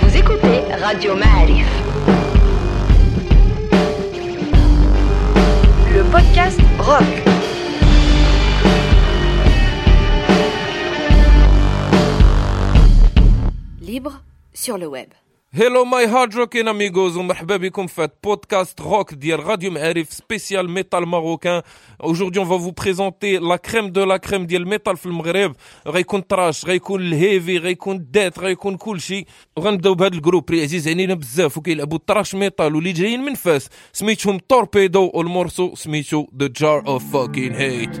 Vous écoutez Radio Ma'arif. Le podcast rock. Libre sur le web. Hello my hard rockin amigos. ومرحبا بكم في بودكاست روك ديال راديو معارف spécial métal marocain. Aujourd'hui va vous présenter la crème de la crème ديال الميتال في المغرب غيكون تراش غيكون الهيفي غيكون ديت غيكون كلشي وغنبداو بهذا الجروب اللي عزيز علينا بزاف وكيلعبوا تراش ميتال واللي جايين من فاس سميتهم توربيدو والمورسو سميتو ذا جار اوف فاكين هيت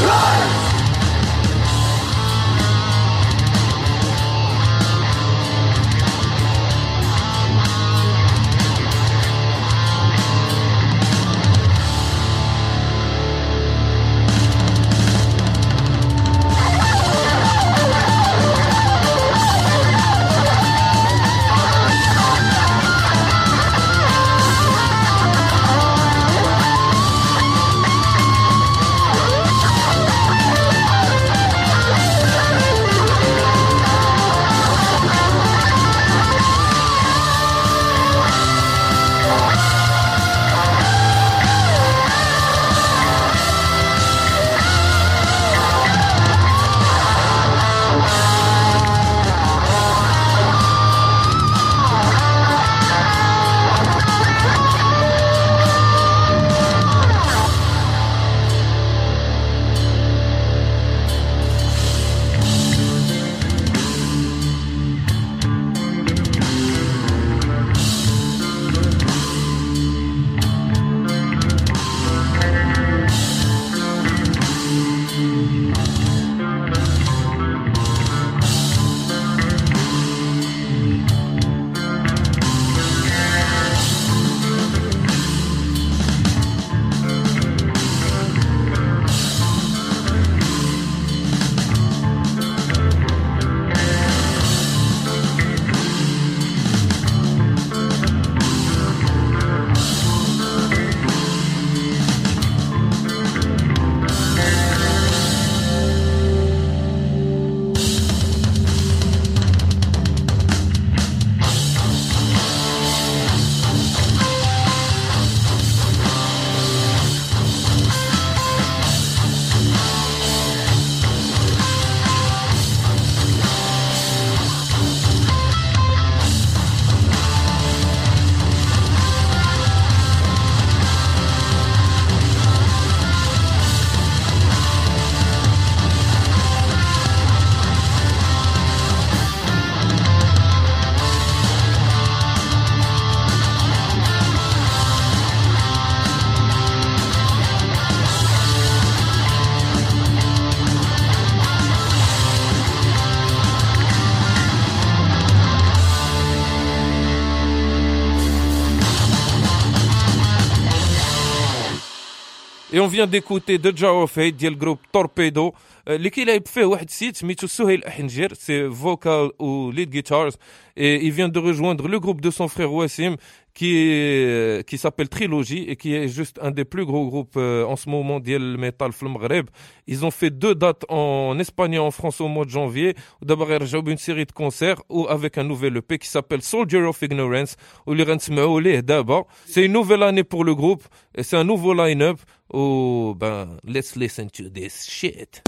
Run! Et on vient d'écouter The Jar of Hate ديال groupe Torpedo euh, اللي كيلعب فيه واحد السيد سميتو سهيل أحنجير c'est vocal ou lead guitars et il vient de rejoindre le groupe de son frère Wassim qui qui s'appelle Trilogy et qui est juste un des plus gros groupes euh, en ce moment d'Yel Metal Flum Ils ont fait deux dates en Espagne et en France au mois de janvier. D'abord, ils ont une série de concerts ou avec un nouvel EP qui s'appelle Soldier of Ignorance. C'est une nouvelle année pour le groupe et c'est un nouveau line-up. Oh, ben, let's listen to this shit.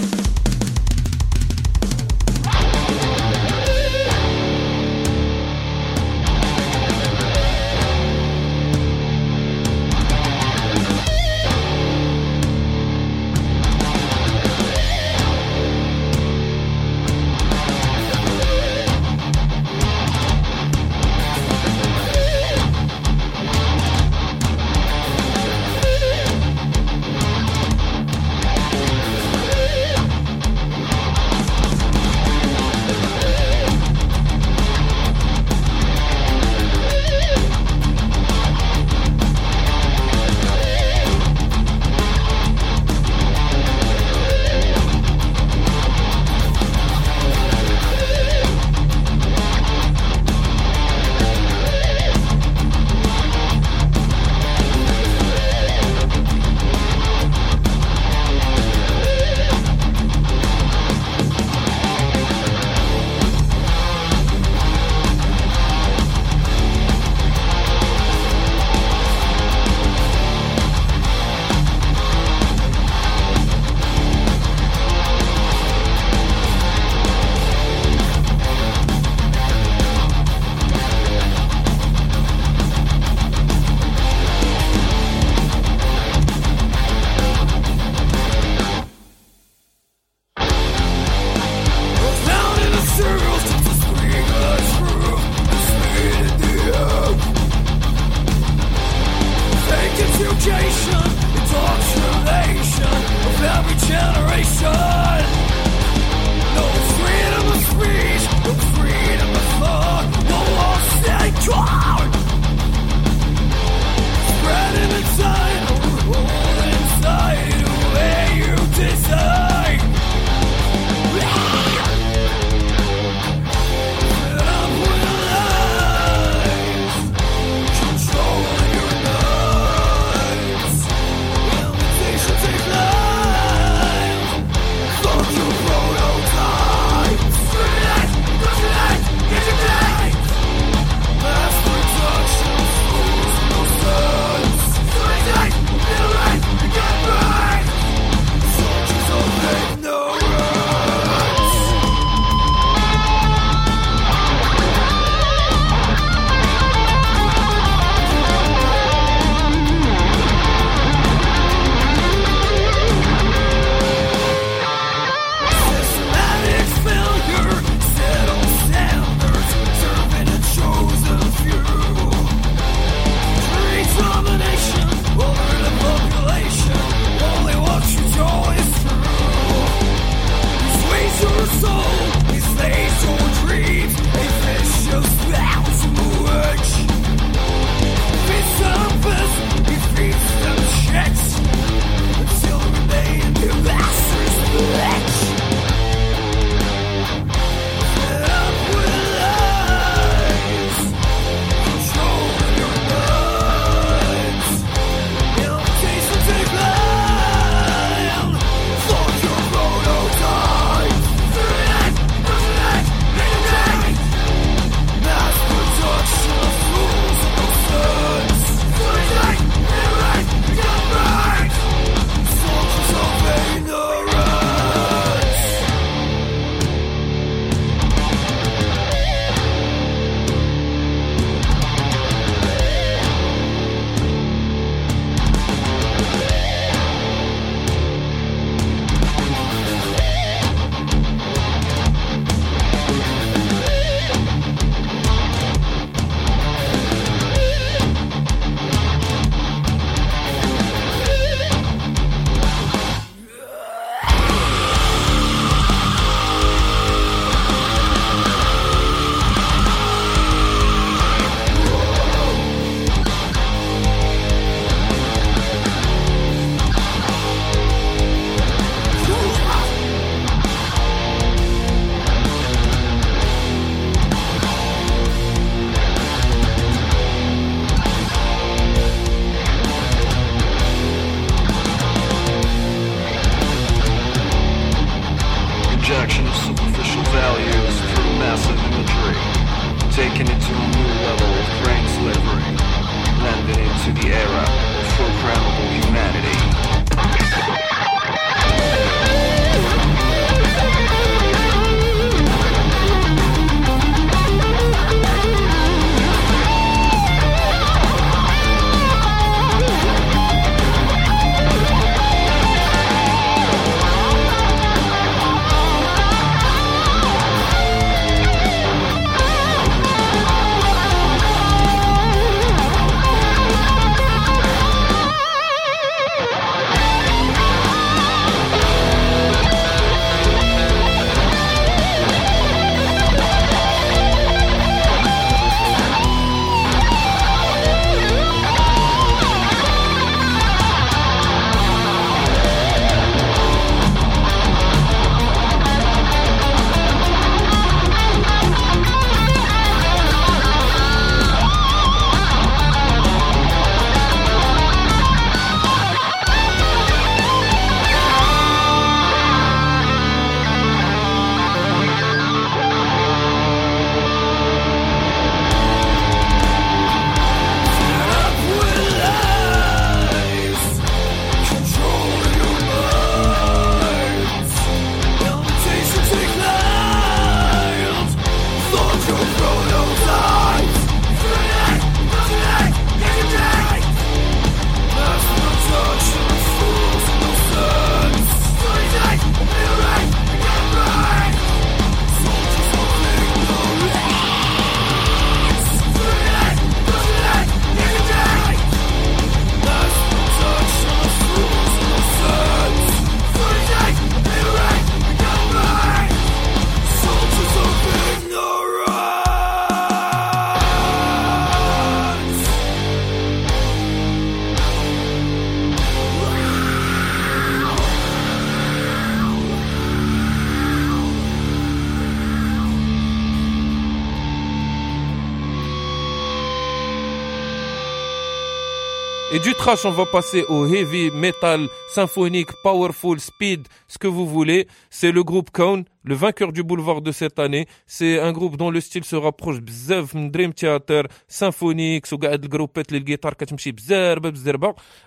trash, on va passer au heavy, metal, symphonique, powerful, speed, ce que vous voulez. C'est le groupe Cone, le vainqueur du boulevard de cette année. C'est un groupe dont le style se rapproche bzef Dream Theater, symphonique, sous le groupe les guitares, katchimchi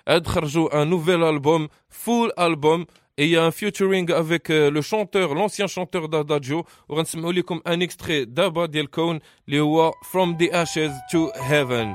un nouvel album, full album. Et il y a un featuring avec euh, le chanteur, l'ancien chanteur d'Adagio. On va comme un extrait d'Abba Del Cone, les From the Ashes to Heaven.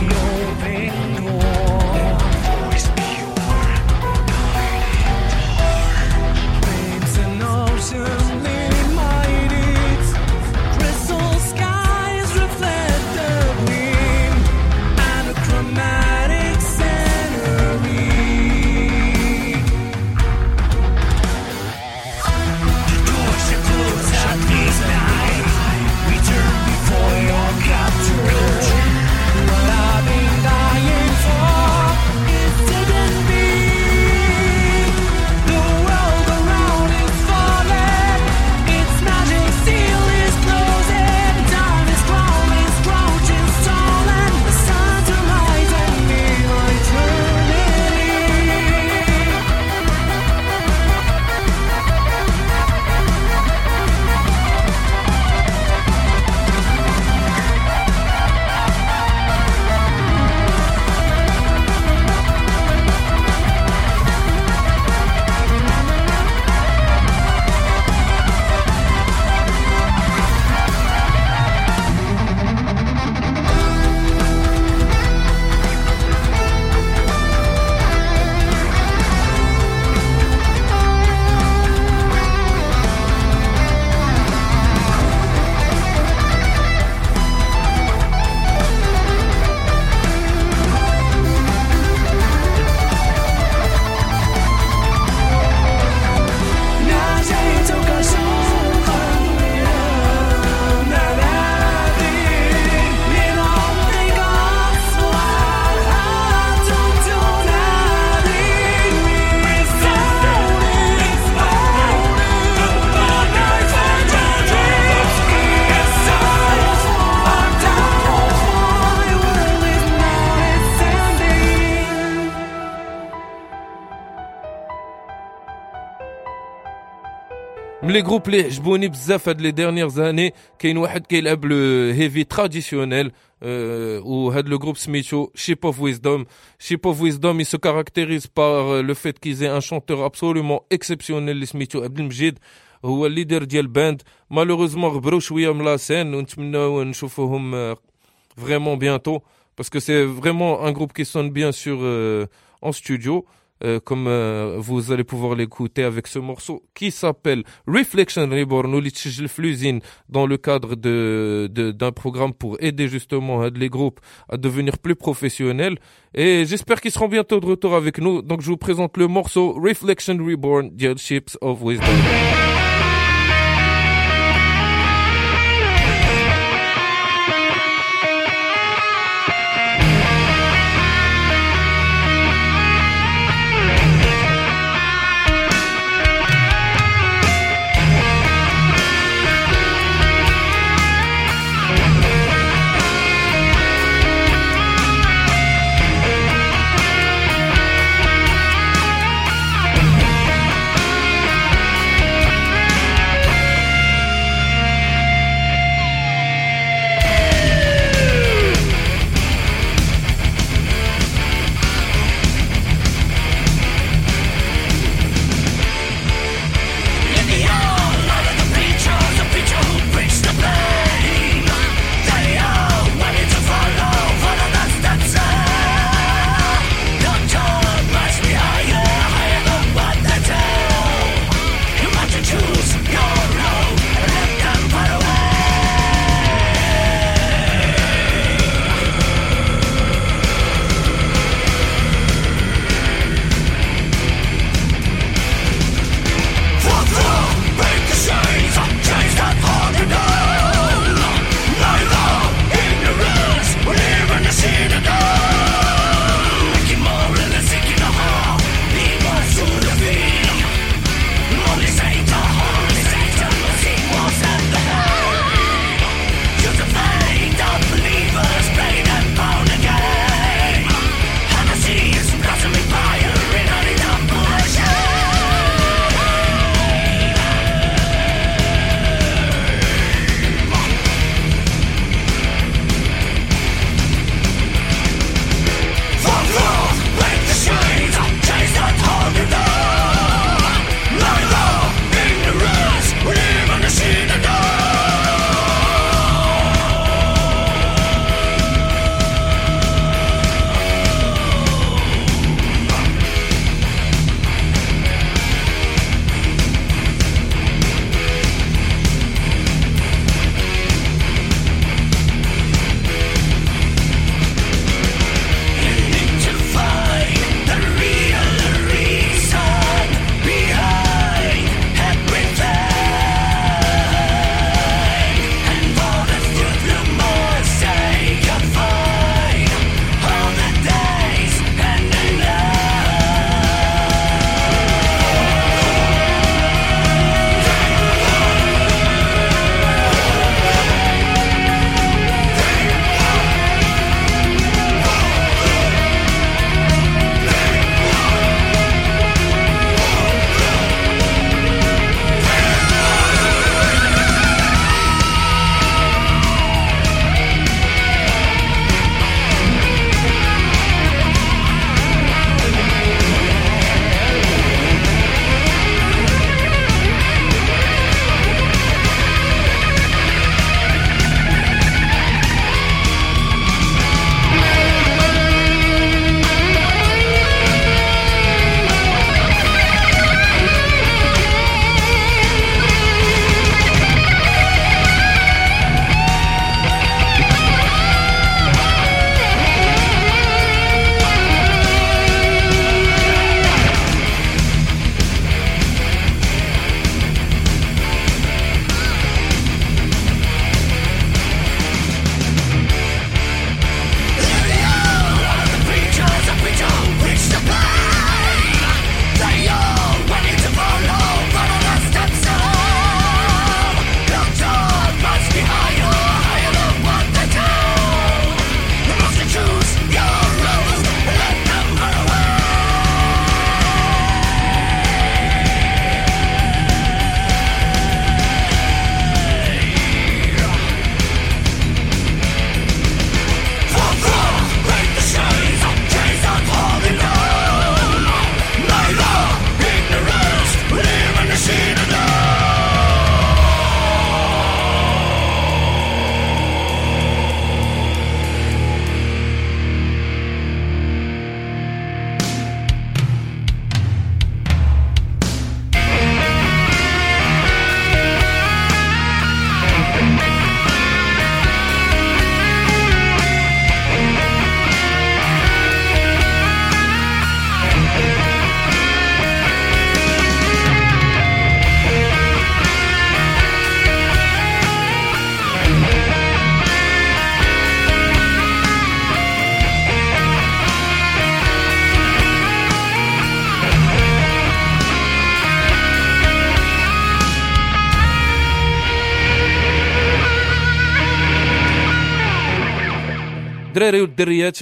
من لي جروب اللي عجبوني بزاف هاد لي ديرنيير زاني كاين واحد كيلعب لو هيفي تراديسيونيل وهاد لو جروب سميتو شيب اوف ويزدوم شيب اوف ويزدوم il se caractérise par le fait qu'ils aient un chanteur absolument exceptionnel اللي سميتو عبد المجيد هو الليدر ديال باند مالوروزمون غبروا شويه من لا سين ونتمناو نشوفوهم vraiment bientôt parce que c'est vraiment un groupe qui sonne bien sur euh, en studio euh, comme euh, vous allez pouvoir l'écouter avec ce morceau qui s'appelle Reflection Reborn ou l'usine dans le cadre de, de, d'un programme pour aider justement euh, les groupes à devenir plus professionnels. Et j'espère qu'ils seront bientôt de retour avec nous. Donc je vous présente le morceau Reflection Reborn The Ships of Wisdom.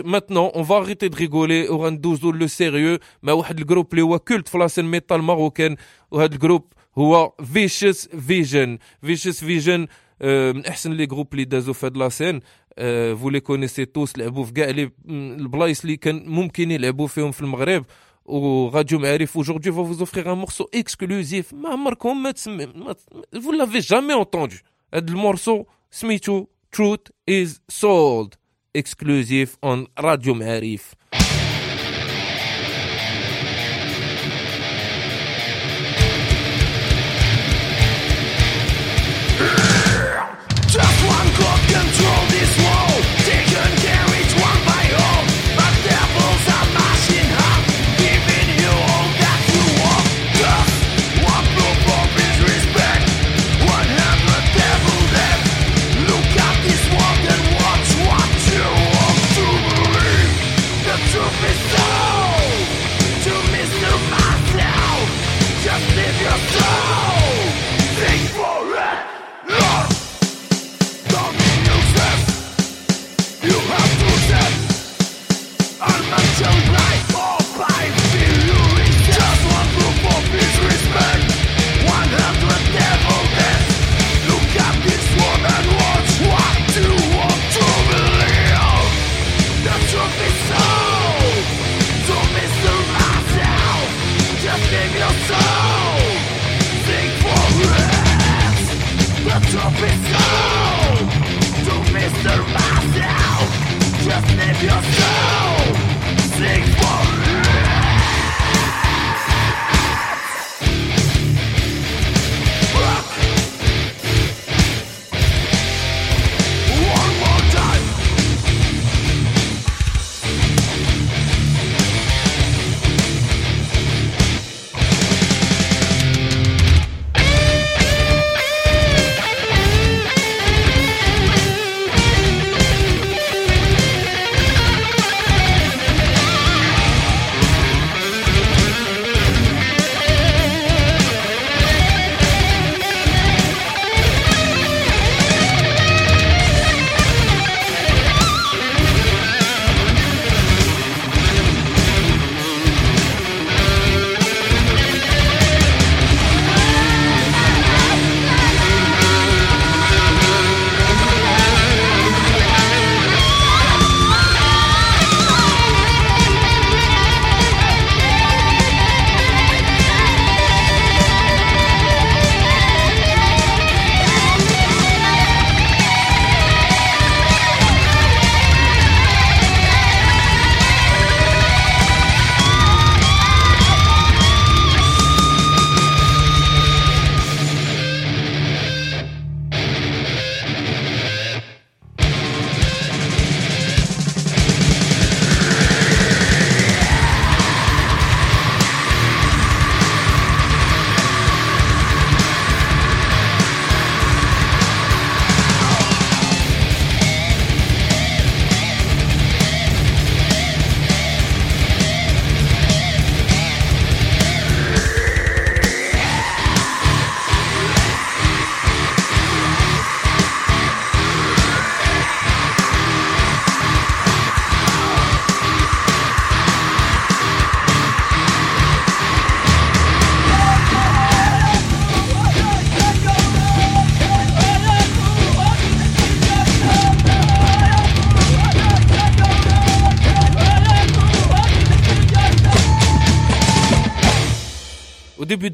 maintenant on va arrêter de rigoler وغندوزو لو سيريو مع واحد الجروب اللي هو كولت في لاسين ميتال ماروكان وهذا الجروب هو فيشس فيجن فيشس فيجن من احسن لي جروب اللي دازو في هاد لاسين فو لي كونيسي توس لعبوا في كاع لي البلايص اللي كان ممكن يلعبوا فيهم في المغرب وراديو معارف aujourd'hui va vous offrir un morceau exclusif ما عمركم ما تسمع ما vous l'avez jamais entendu هاد المورسو سميتو Truth is Sold exclusive on راديو معارف Just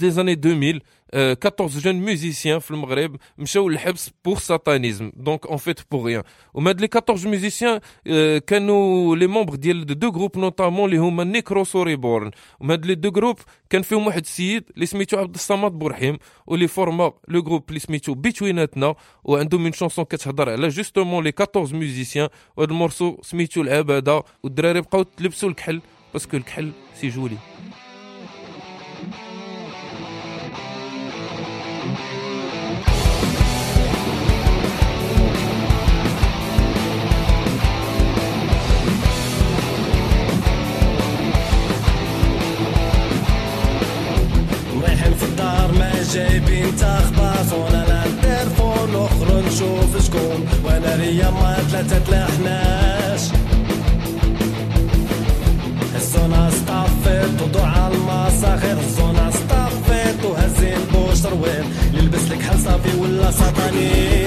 Début des années 2000, euh, 14 jeunes musiciens في المغرب مشاو للحبس pour satanisme. Donc en fait pour rien. ومن هاد les 14 musiciens euh, كانوا les membres ديال deux groupes notamment اللي هما نيكروس وريبورن. ومن هاد les deux groupes كان فيهم واحد السيد اللي سميتو عبد الصمد بورحيم واللي فورما لو جروب اللي سميتو بيتويناتنا وعندهم من شونسون كتهضر على جوستومون لي 14 musiciens وهاد المورسو سميتو العباده والدراري بقاو تلبسوا الكحل باسكو الكحل سي جولي يتخبص ولا التلفون نخرج نشوف شكون. وأنا ريا ما ثلاثة المساخر وهزين لك حل صافي ولا سطانين.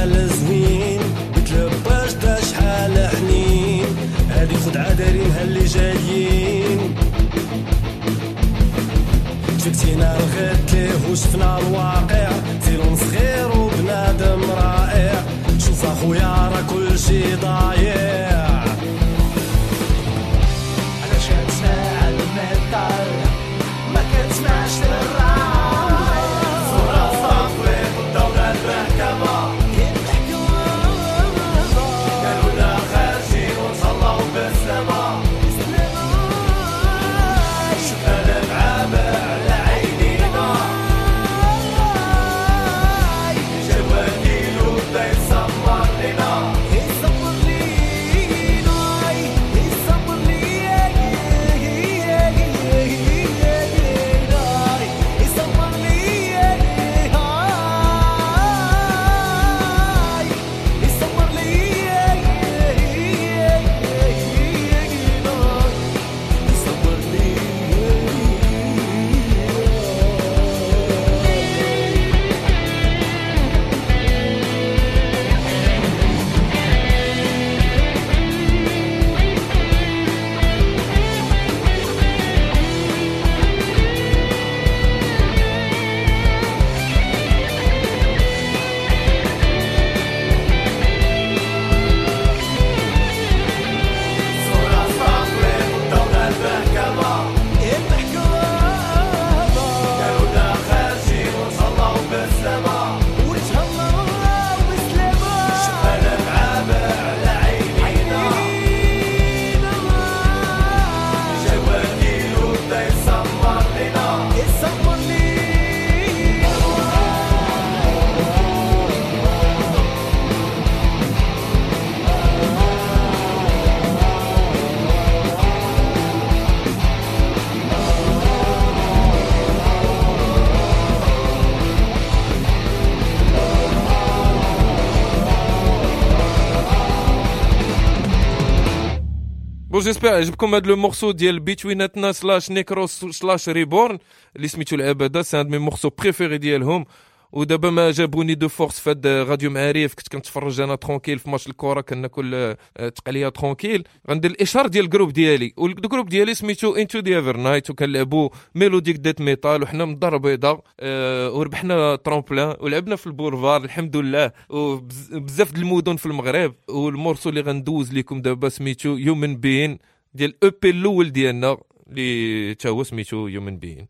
شحال زوين بتلباش دا شحال حنين. هادي خدعة دايرينها اللي جايين. شفتينا الغد ليه وشفنا الواقع سيرون صغير وبنادم رائع. شوف أخويا راه كل شي ضايع. جيسبيغ عجبكم هذا لو مورسو ديال بيتويناتنا سلاش نيكروس سلاش ريبورن اللي سميتو العباده سي ان مي مورسو بريفيري ديالهم ودابا ما جابوني دو فورس في هاد راديو معارف كنت كنتفرج أنا ترونكيل في ماتش الكره كناكل آه، تقلية ترونكيل. غندير الإشهار ديال الجروب ديالي والجروب ديالي سميتو انتو دي ايفر نايت وكنلعبوا ميلوديك ديت ميتال وحنا من الدار البيضاء آه، وربحنا ترامبلان ولعبنا في البولفار الحمد لله وبزاف د المدن في المغرب. والمورسو اللي غندوز لكم دابا سميتو يومن بين ديال أو بي الأول ديالنا اللي تا هو سميتو يومن بين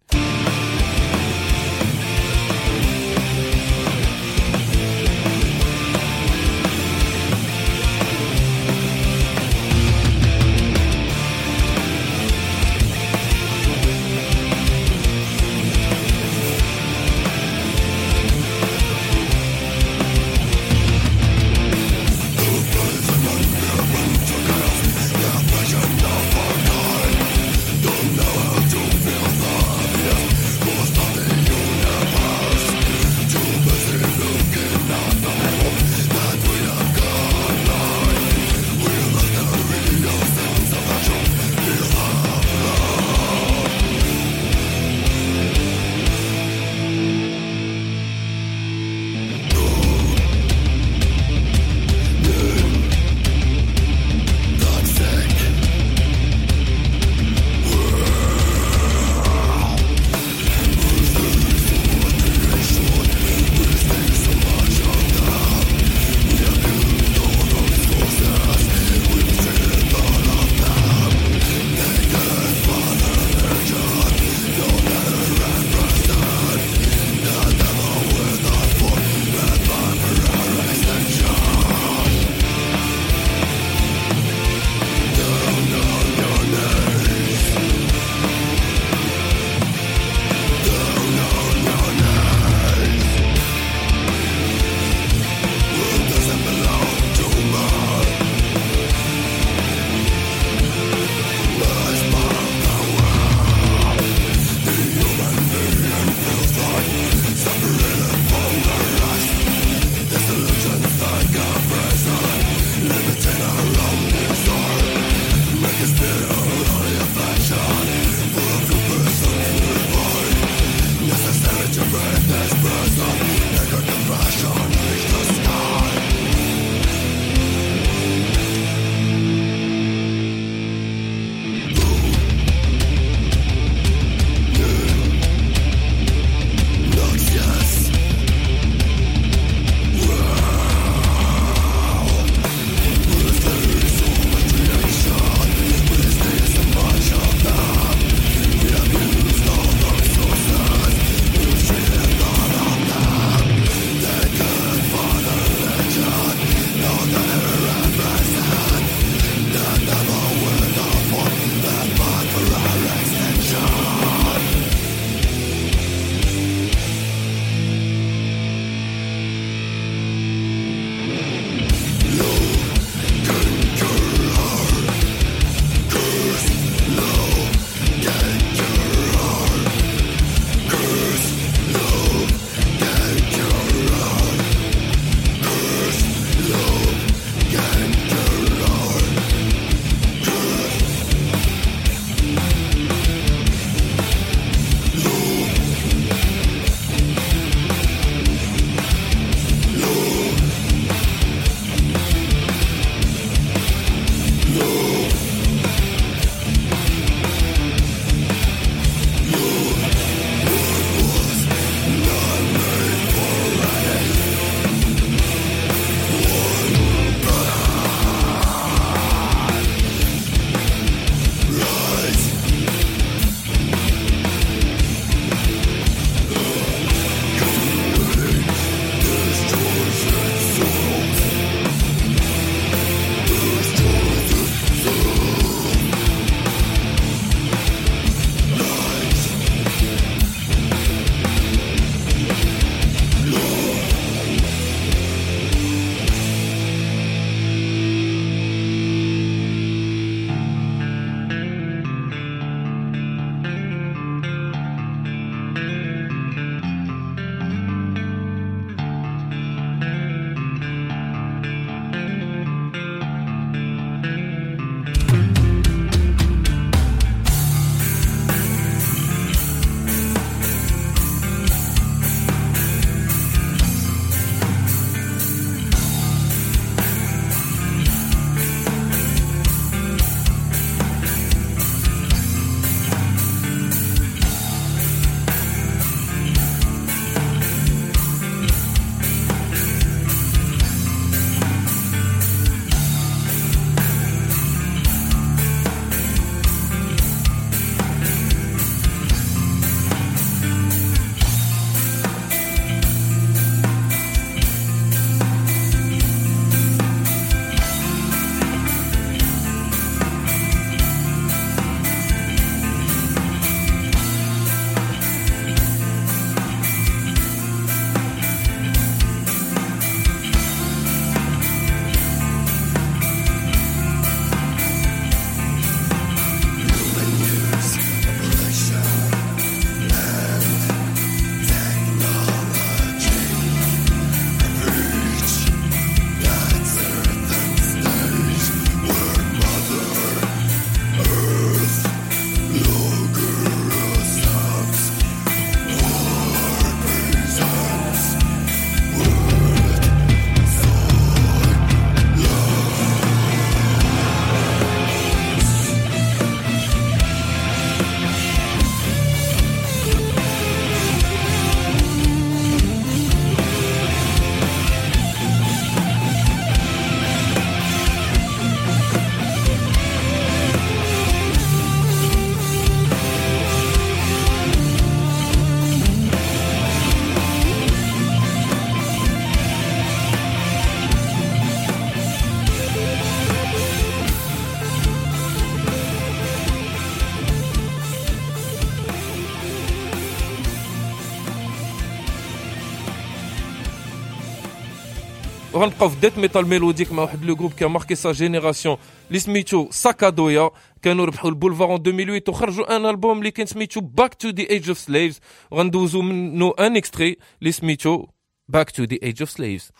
وغنبقاو في ديت ميتال ميلوديك مع واحد لو جروب كي ماركي سا جينيراسيون اللي سميتو ساكادويا كانوا ربحوا البولفار ان 2008 وخرجوا ان البوم اللي كان سميتو باك تو ذا ايج اوف سليفز وغندوزو منه ان اكستري اللي سميتو باك تو ذا ايج اوف سليفز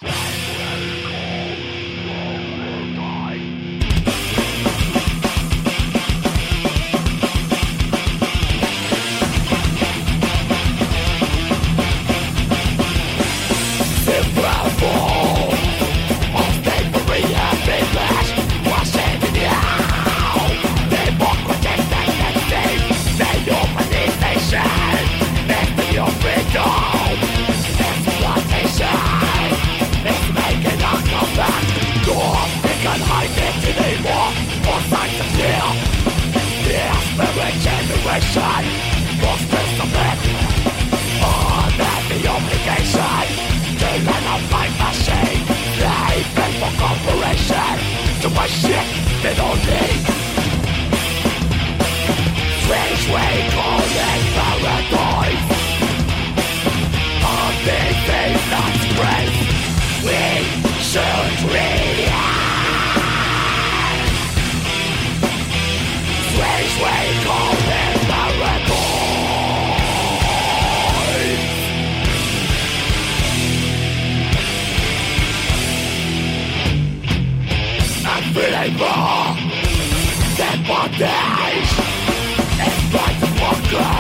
God.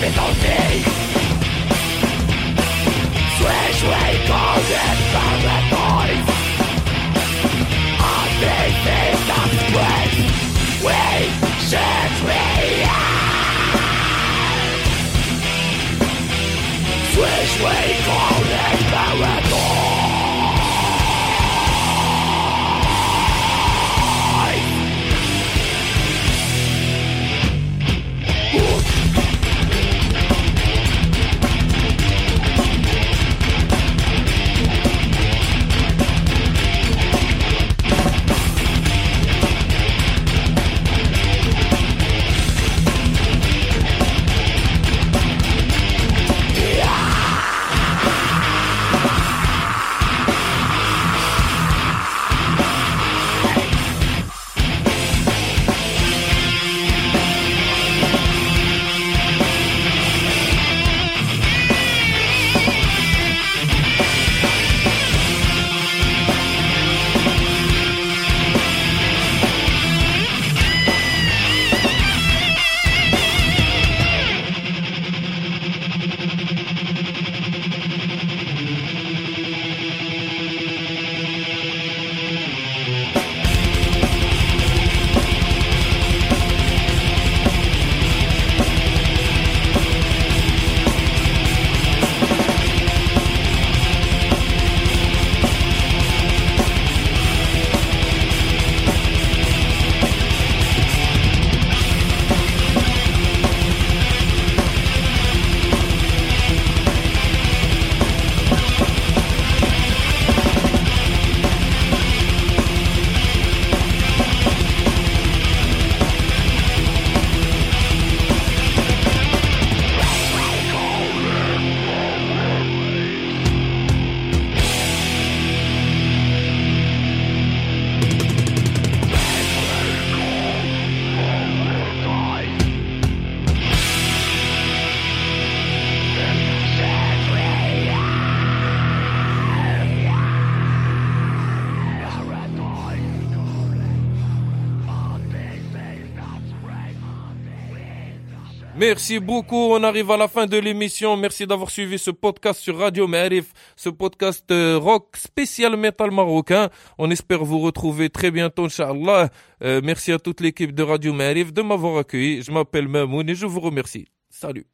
Without me Merci beaucoup. On arrive à la fin de l'émission. Merci d'avoir suivi ce podcast sur Radio Ma'arif, ce podcast euh, rock spécial métal marocain. On espère vous retrouver très bientôt, Inch'Allah. Euh, merci à toute l'équipe de Radio Ma'arif de m'avoir accueilli. Je m'appelle Mamoun et je vous remercie. Salut.